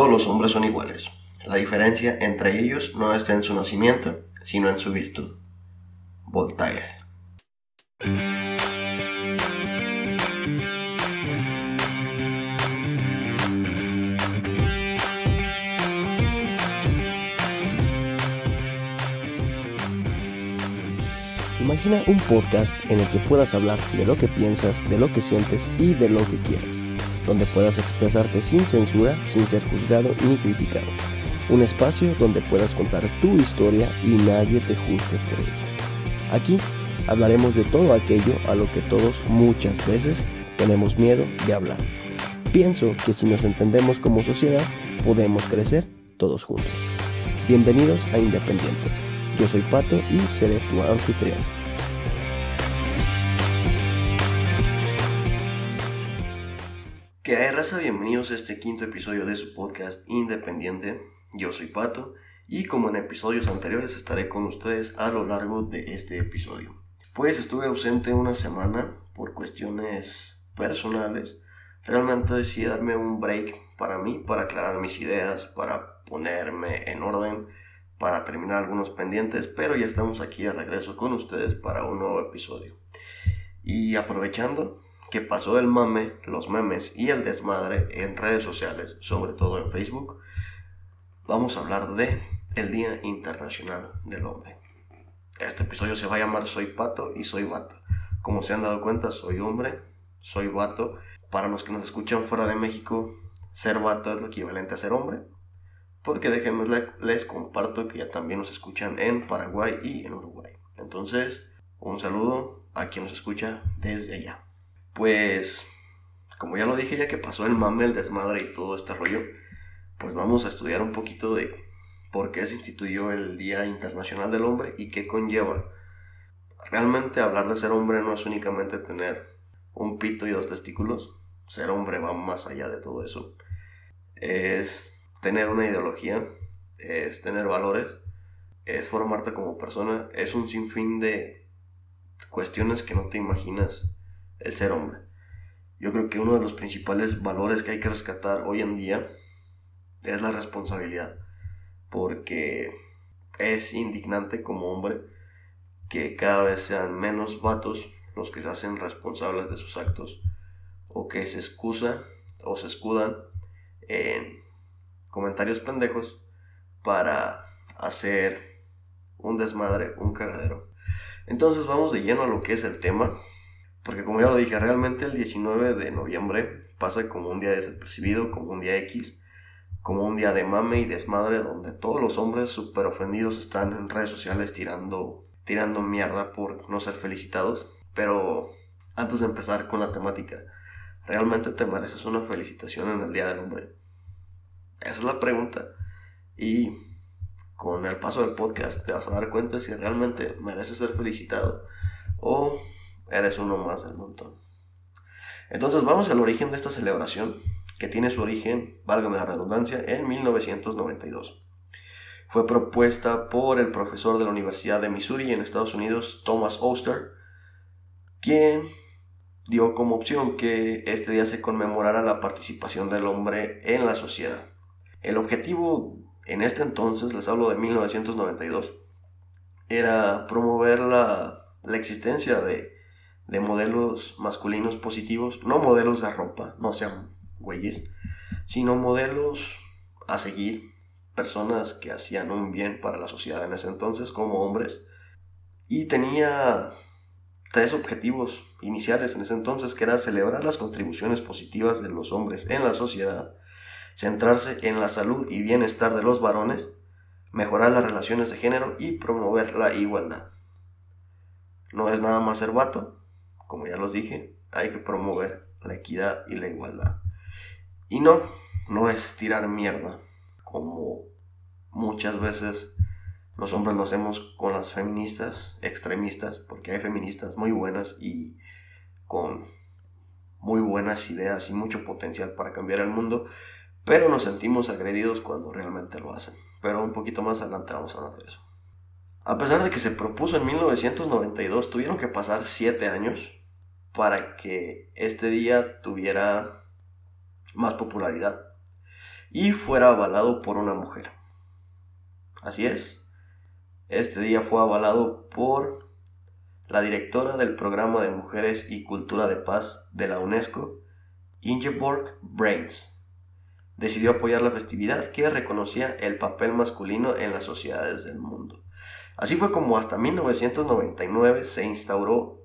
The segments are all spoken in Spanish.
Todos los hombres son iguales. La diferencia entre ellos no está en su nacimiento, sino en su virtud. Voltaire. Imagina un podcast en el que puedas hablar de lo que piensas, de lo que sientes y de lo que quieres, donde puedas expresarte sin censura, sin ser juzgado ni criticado. Un espacio donde puedas contar tu historia y nadie te juzgue por ello. Aquí hablaremos de todo aquello a lo que todos muchas veces tenemos miedo de hablar. Pienso que si nos entendemos como sociedad, podemos crecer todos juntos. Bienvenidos a Independiente. Yo soy Pato y seré tu anfitrión. Raza? Bienvenidos a este quinto episodio de su podcast Independiente. Yo soy Pato y como en episodios anteriores estaré con ustedes a lo largo de este episodio. Pues estuve ausente una semana por cuestiones personales. Realmente decidí darme un break para mí, para aclarar mis ideas, para ponerme en orden, para terminar algunos pendientes, pero ya estamos aquí de regreso con ustedes para un nuevo episodio. Y aprovechando que pasó el mame, los memes y el desmadre en redes sociales, sobre todo en Facebook, vamos a hablar de el Día Internacional del Hombre. Este episodio se va a llamar Soy Pato y Soy Vato. Como se han dado cuenta, soy hombre, soy vato. Para los que nos escuchan fuera de México, ser vato es lo equivalente a ser hombre. Porque déjenme les comparto que ya también nos escuchan en Paraguay y en Uruguay. Entonces, un saludo a quien nos escucha desde allá. Pues, como ya lo dije, ya que pasó el mame, el desmadre y todo este rollo, pues vamos a estudiar un poquito de por qué se instituyó el Día Internacional del Hombre y qué conlleva. Realmente hablar de ser hombre no es únicamente tener un pito y dos testículos. Ser hombre va más allá de todo eso. Es tener una ideología, es tener valores, es formarte como persona, es un sinfín de cuestiones que no te imaginas el ser hombre. Yo creo que uno de los principales valores que hay que rescatar hoy en día es la responsabilidad. Porque es indignante como hombre que cada vez sean menos vatos los que se hacen responsables de sus actos o que se excusa o se escudan en comentarios pendejos para hacer un desmadre, un cagadero. Entonces vamos de lleno a lo que es el tema porque como ya lo dije, realmente el 19 de noviembre pasa como un día desapercibido, como un día X, como un día de mame y desmadre donde todos los hombres súper ofendidos están en redes sociales tirando, tirando mierda por no ser felicitados. Pero antes de empezar con la temática, ¿realmente te mereces una felicitación en el Día del Hombre? Esa es la pregunta. Y con el paso del podcast te vas a dar cuenta si realmente mereces ser felicitado o eres uno más del montón. Entonces vamos al origen de esta celebración, que tiene su origen, válgame la redundancia, en 1992. Fue propuesta por el profesor de la Universidad de Missouri en Estados Unidos, Thomas Oster, quien dio como opción que este día se conmemorara la participación del hombre en la sociedad. El objetivo en este entonces, les hablo de 1992, era promover la, la existencia de de modelos masculinos positivos, no modelos de ropa, no sean güeyes, sino modelos a seguir, personas que hacían un bien para la sociedad en ese entonces como hombres. Y tenía tres objetivos iniciales en ese entonces, que era celebrar las contribuciones positivas de los hombres en la sociedad, centrarse en la salud y bienestar de los varones, mejorar las relaciones de género y promover la igualdad. No es nada más ser vato, como ya los dije, hay que promover la equidad y la igualdad. Y no, no es tirar mierda, como muchas veces los hombres lo hacemos con las feministas extremistas, porque hay feministas muy buenas y con muy buenas ideas y mucho potencial para cambiar el mundo, pero nos sentimos agredidos cuando realmente lo hacen. Pero un poquito más adelante vamos a hablar de eso. A pesar de que se propuso en 1992, tuvieron que pasar 7 años para que este día tuviera más popularidad. y fuera avalado por una mujer. Así es, este día fue avalado por la directora del programa de Mujeres y Cultura de Paz de la UNESCO, Ingeborg Brains. Decidió apoyar la festividad que reconocía el papel masculino en las sociedades del mundo. Así fue como hasta 1999 se instauró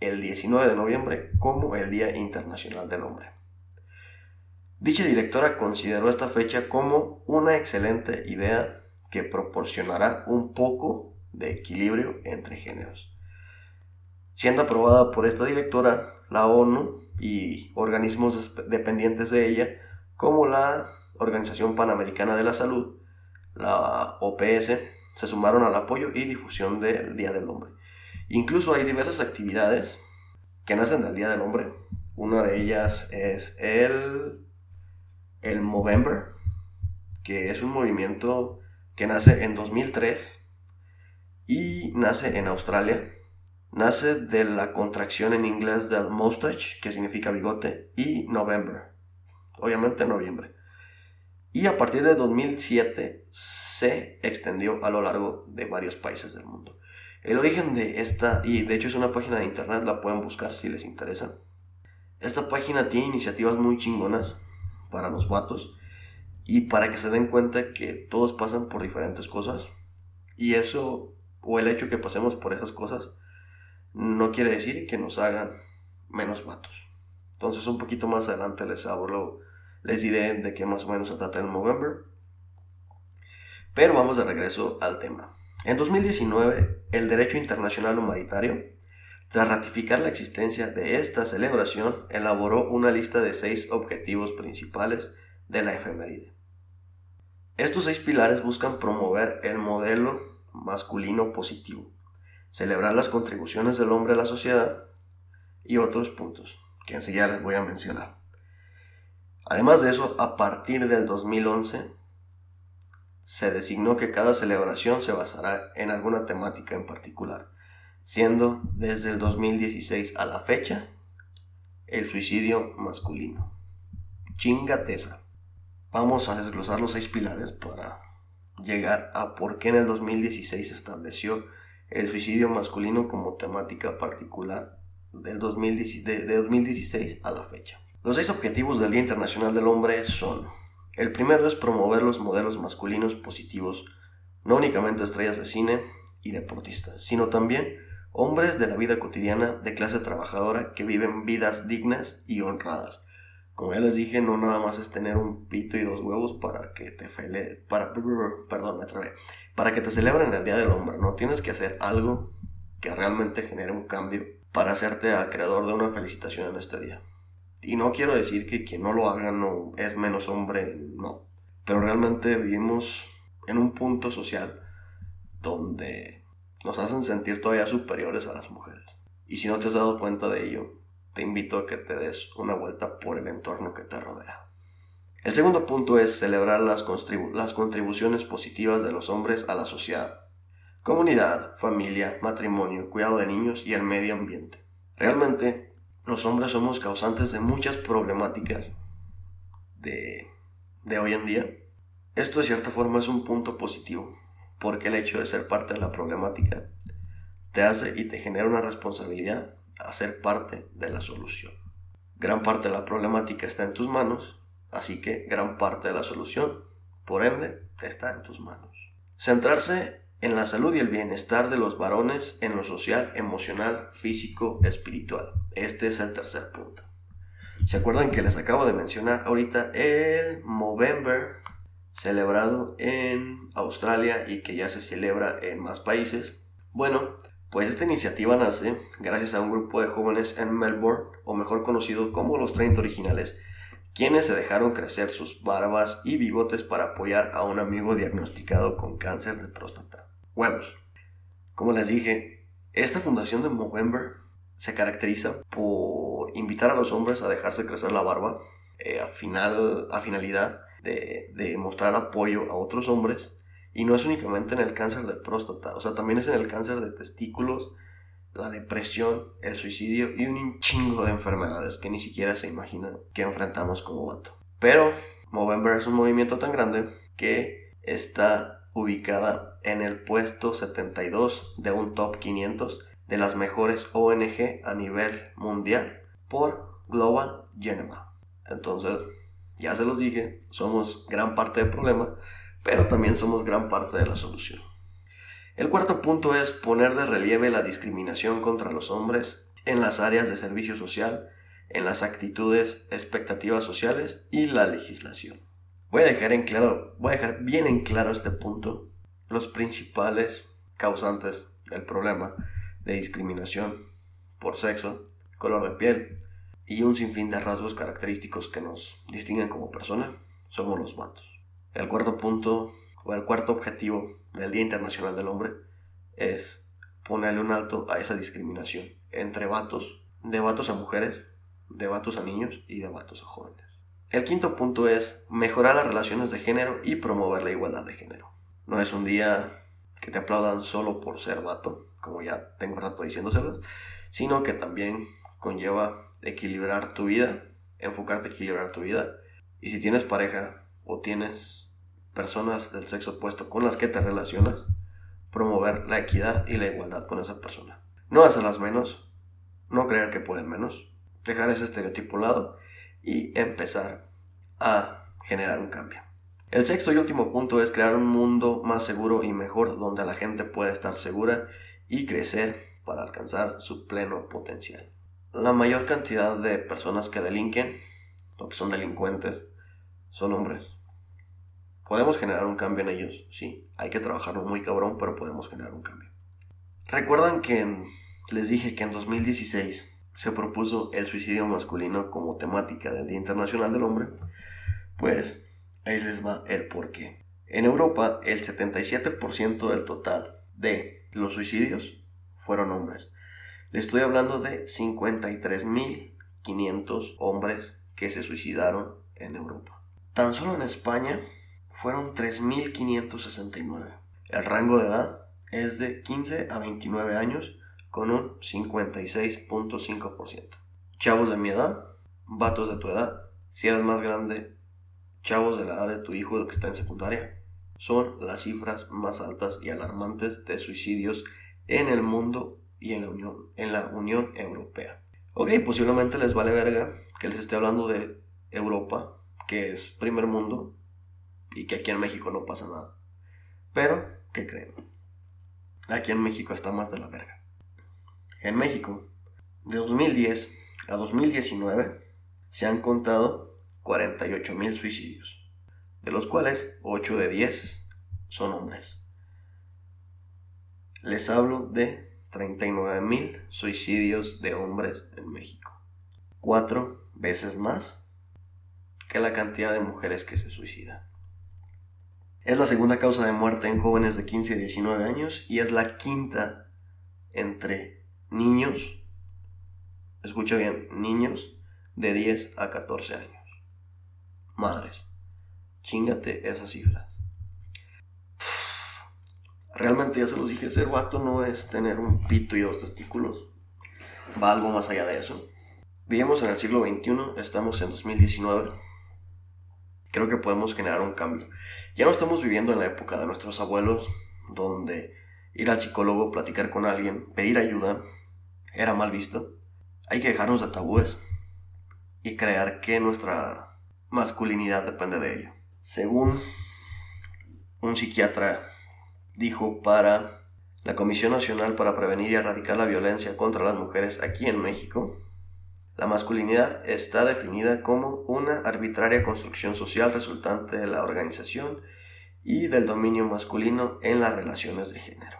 el 19 de noviembre como el Día Internacional del Hombre. Dicha directora consideró esta fecha como una excelente idea que proporcionará un poco de equilibrio entre géneros. Siendo aprobada por esta directora, la ONU y organismos dependientes de ella, como la Organización Panamericana de la Salud, la OPS, se sumaron al apoyo y difusión del Día del Hombre. Incluso hay diversas actividades que nacen del Día del Hombre. Una de ellas es el, el Movember, que es un movimiento que nace en 2003 y nace en Australia. Nace de la contracción en inglés del mustache, que significa bigote, y November, obviamente noviembre. Y a partir de 2007 se extendió a lo largo de varios países del mundo. El origen de esta, y de hecho es una página de internet, la pueden buscar si les interesa. Esta página tiene iniciativas muy chingonas para los vatos y para que se den cuenta que todos pasan por diferentes cosas y eso o el hecho que pasemos por esas cosas no quiere decir que nos hagan menos vatos. Entonces un poquito más adelante les hablo, les diré de qué más o menos se trata el November. Pero vamos de regreso al tema. En 2019, el derecho internacional humanitario, tras ratificar la existencia de esta celebración, elaboró una lista de seis objetivos principales de la efeméride. Estos seis pilares buscan promover el modelo masculino positivo, celebrar las contribuciones del hombre a la sociedad y otros puntos que enseguida les voy a mencionar. Además de eso, a partir del 2011 se designó que cada celebración se basará en alguna temática en particular, siendo desde el 2016 a la fecha el suicidio masculino. Chingateza. Vamos a desglosar los seis pilares para llegar a por qué en el 2016 se estableció el suicidio masculino como temática particular del 2016, de 2016 a la fecha. Los seis objetivos del Día Internacional del Hombre son, el primero es promover los modelos masculinos positivos, no únicamente estrellas de cine y deportistas, sino también hombres de la vida cotidiana de clase trabajadora que viven vidas dignas y honradas, como ya les dije, no nada más es tener un pito y dos huevos para que te fele, para, perdón, me trabé, para que te celebren el Día del Hombre, ¿no? Tienes que hacer algo que realmente genere un cambio para hacerte acreedor de una felicitación en este día. Y no quiero decir que quien no lo haga no es menos hombre, no. Pero realmente vivimos en un punto social donde nos hacen sentir todavía superiores a las mujeres. Y si no te has dado cuenta de ello, te invito a que te des una vuelta por el entorno que te rodea. El segundo punto es celebrar las, las contribuciones positivas de los hombres a la sociedad, comunidad, familia, matrimonio, cuidado de niños y el medio ambiente. Realmente, los hombres somos causantes de muchas problemáticas de, de hoy en día. Esto de cierta forma es un punto positivo, porque el hecho de ser parte de la problemática te hace y te genera una responsabilidad a ser parte de la solución. Gran parte de la problemática está en tus manos, así que gran parte de la solución, por ende, está en tus manos. Centrarse en la salud y el bienestar de los varones en lo social, emocional, físico, espiritual. Este es el tercer punto. ¿Se acuerdan que les acabo de mencionar ahorita el Movember celebrado en Australia y que ya se celebra en más países? Bueno, pues esta iniciativa nace gracias a un grupo de jóvenes en Melbourne, o mejor conocido como los 30 originales, quienes se dejaron crecer sus barbas y bigotes para apoyar a un amigo diagnosticado con cáncer de próstata. Huevos. Como les dije, esta fundación de Movember se caracteriza por invitar a los hombres a dejarse crecer la barba eh, a, final, a finalidad de, de mostrar apoyo a otros hombres y no es únicamente en el cáncer de próstata, o sea, también es en el cáncer de testículos, la depresión, el suicidio y un chingo de enfermedades que ni siquiera se imaginan que enfrentamos como vato. Pero Movember es un movimiento tan grande que está ubicada en el puesto 72 de un top 500 de las mejores ONG a nivel mundial por Global Geneva. Entonces, ya se los dije, somos gran parte del problema, pero también somos gran parte de la solución. El cuarto punto es poner de relieve la discriminación contra los hombres en las áreas de servicio social, en las actitudes, expectativas sociales y la legislación. Voy a dejar en claro, voy a dejar bien en claro este punto, los principales causantes del problema de discriminación por sexo, color de piel y un sinfín de rasgos característicos que nos distinguen como persona, somos los vatos. El cuarto punto o el cuarto objetivo del Día Internacional del Hombre es ponerle un alto a esa discriminación entre vatos, de vatos a mujeres, de vatos a niños y de vatos a jóvenes. El quinto punto es mejorar las relaciones de género y promover la igualdad de género. No es un día que te aplaudan solo por ser vato, como ya tengo rato diciéndoselos, sino que también conlleva equilibrar tu vida, enfocarte a equilibrar tu vida. Y si tienes pareja o tienes personas del sexo opuesto con las que te relacionas, promover la equidad y la igualdad con esa persona. No hacerlas menos, no creer que pueden menos, dejar ese estereotipo lado y empezar a generar un cambio. El sexto y último punto es crear un mundo más seguro y mejor donde la gente pueda estar segura y crecer para alcanzar su pleno potencial. La mayor cantidad de personas que delinquen o que son delincuentes son hombres. Podemos generar un cambio en ellos, sí. Hay que trabajarlo muy cabrón, pero podemos generar un cambio. ¿Recuerdan que les dije que en 2016 se propuso el suicidio masculino como temática del Día Internacional del Hombre? Pues ahí les va el porqué. En Europa, el 77% del total de los suicidios fueron hombres. Le estoy hablando de 53.500 hombres que se suicidaron en Europa. Tan solo en España fueron 3.569. El rango de edad es de 15 a 29 años con un 56.5%. Chavos de mi edad, vatos de tu edad, si eres más grande, chavos de la edad de tu hijo que está en secundaria, son las cifras más altas y alarmantes de suicidios en el mundo y en la Unión, en la Unión Europea. Ok, posiblemente les vale verga que les esté hablando de Europa, que es primer mundo, y que aquí en México no pasa nada. Pero, ¿qué creen? Aquí en México está más de la verga. En México, de 2010 a 2019, se han contado 48.000 suicidios, de los cuales 8 de 10 son hombres. Les hablo de 39.000 suicidios de hombres en México. Cuatro veces más que la cantidad de mujeres que se suicidan. Es la segunda causa de muerte en jóvenes de 15 y 19 años y es la quinta entre niños, escucha bien, niños de 10 a 14 años. Madres, chingate esas cifras. Realmente ya se los dije, ser vato no es tener un pito y dos testículos. Va algo más allá de eso. Vivimos en el siglo XXI, estamos en 2019. Creo que podemos generar un cambio. Ya no estamos viviendo en la época de nuestros abuelos, donde ir al psicólogo, platicar con alguien, pedir ayuda, era mal visto. Hay que dejarnos de tabúes y creer que nuestra masculinidad depende de ello. Según un psiquiatra dijo para la Comisión Nacional para Prevenir y Erradicar la Violencia contra las Mujeres aquí en México, la masculinidad está definida como una arbitraria construcción social resultante de la organización y del dominio masculino en las relaciones de género.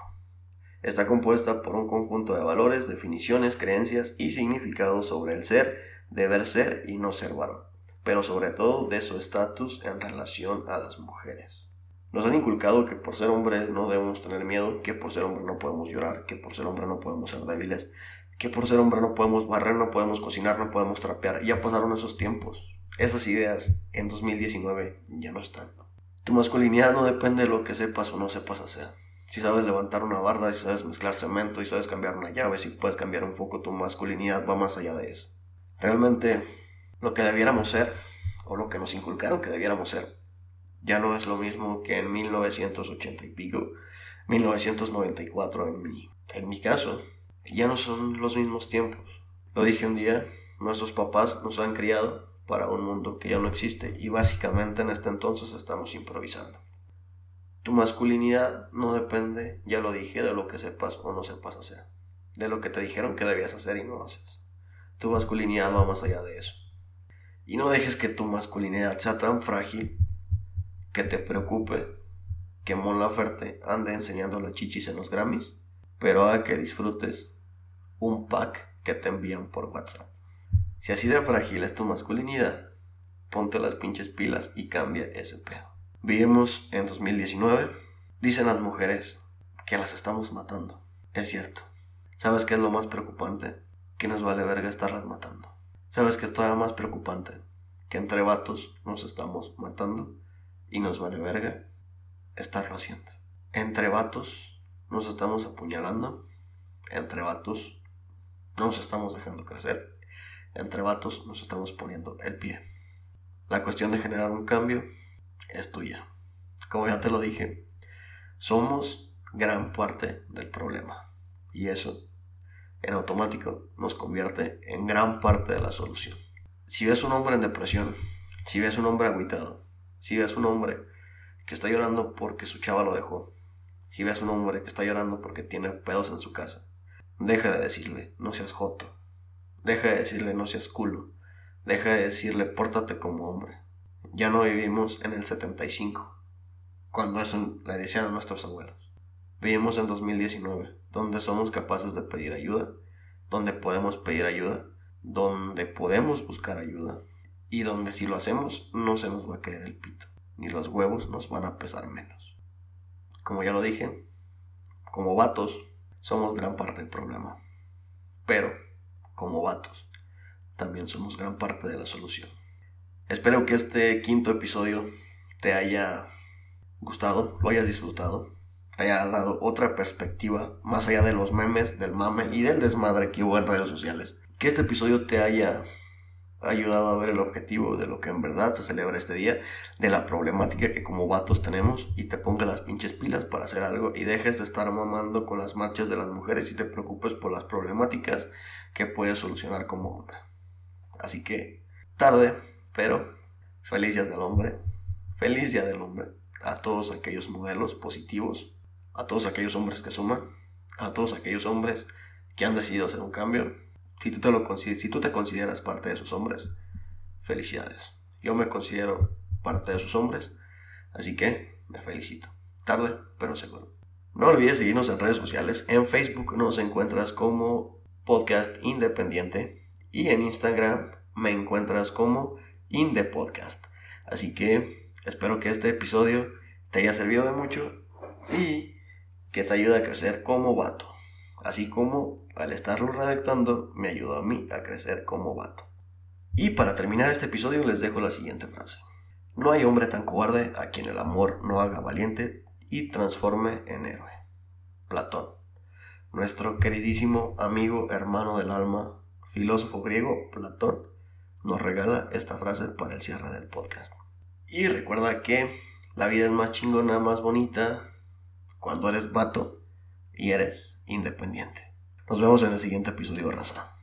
Está compuesta por un conjunto de valores, definiciones, creencias y significados sobre el ser, deber ser y no ser varón, pero sobre todo de su estatus en relación a las mujeres. Nos han inculcado que por ser hombres no debemos tener miedo, que por ser hombre no podemos llorar, que por ser hombre no podemos ser débiles, que por ser hombre no podemos barrer, no podemos cocinar, no podemos trapear. Ya pasaron esos tiempos. Esas ideas en 2019 ya no están. Tu masculinidad no depende de lo que sepas o no sepas hacer. Si sabes levantar una barda, si sabes mezclar cemento, y sabes cambiar una llave, si puedes cambiar un foco, tu masculinidad va más allá de eso. Realmente lo que debiéramos ser o lo que nos inculcaron que debiéramos ser. Ya no es lo mismo que en 1980 y pico, 1994 en mi, en mi caso. Ya no son los mismos tiempos. Lo dije un día, nuestros papás nos han criado para un mundo que ya no existe y básicamente en este entonces estamos improvisando. Tu masculinidad no depende, ya lo dije, de lo que sepas o no sepas hacer, de lo que te dijeron que debías hacer y no haces. Tu masculinidad va más allá de eso. Y no dejes que tu masculinidad sea tan frágil que te preocupe que Mon Laferte ande enseñando las chichis en los Grammys, pero haga que disfrutes un pack que te envían por WhatsApp. Si así de frágil es tu masculinidad, ponte las pinches pilas y cambia ese pedo. Vivimos en 2019. Dicen las mujeres que las estamos matando. Es cierto. ¿Sabes qué es lo más preocupante? Que nos vale verga estarlas matando. ¿Sabes qué es todavía más preocupante? Que entre vatos nos estamos matando y nos vale verga estarlo haciendo. Entre vatos nos estamos apuñalando. Entre vatos nos estamos dejando crecer. Entre vatos nos estamos poniendo el pie. La cuestión de generar un cambio es tuya. Como ya te lo dije, somos gran parte del problema. Y eso, en automático, nos convierte en gran parte de la solución. Si ves un hombre en depresión, si ves un hombre aguitado, si ves un hombre que está llorando porque su chava lo dejó, si ves un hombre que está llorando porque tiene pedos en su casa, deja de decirle no seas joto, deja de decirle no seas culo, deja de decirle pórtate como hombre, ya no vivimos en el 75, cuando eso le decían a nuestros abuelos. Vivimos en 2019, donde somos capaces de pedir ayuda, donde podemos pedir ayuda, donde podemos buscar ayuda, y donde si lo hacemos no se nos va a caer el pito, ni los huevos nos van a pesar menos. Como ya lo dije, como vatos somos gran parte del problema, pero como vatos también somos gran parte de la solución. Espero que este quinto episodio te haya gustado, lo hayas disfrutado, haya dado otra perspectiva más allá de los memes, del mame y del desmadre que hubo en redes sociales. Que este episodio te haya ayudado a ver el objetivo de lo que en verdad se celebra este día, de la problemática que como vatos tenemos y te ponga las pinches pilas para hacer algo y dejes de estar mamando con las marchas de las mujeres y te preocupes por las problemáticas que puedes solucionar como hombre. Así que, tarde, pero feliz día del hombre, feliz día del hombre a todos aquellos modelos positivos, a todos aquellos hombres que suman, a todos aquellos hombres que han decidido hacer un cambio. Si tú te, lo, si tú te consideras parte de esos hombres, felicidades. Yo me considero parte de esos hombres, así que me felicito. Tarde, pero seguro. No olvides seguirnos en redes sociales. En Facebook nos encuentras como Podcast Independiente y en Instagram me encuentras como in the podcast. Así que espero que este episodio te haya servido de mucho y que te ayude a crecer como vato. Así como al estarlo redactando me ayudó a mí a crecer como vato. Y para terminar este episodio les dejo la siguiente frase. No hay hombre tan cobarde a quien el amor no haga valiente y transforme en héroe. Platón. Nuestro queridísimo amigo hermano del alma, filósofo griego Platón, nos regala esta frase para el cierre del podcast. Y recuerda que la vida es más chingona, más bonita cuando eres vato y eres independiente. Nos vemos en el siguiente episodio, raza.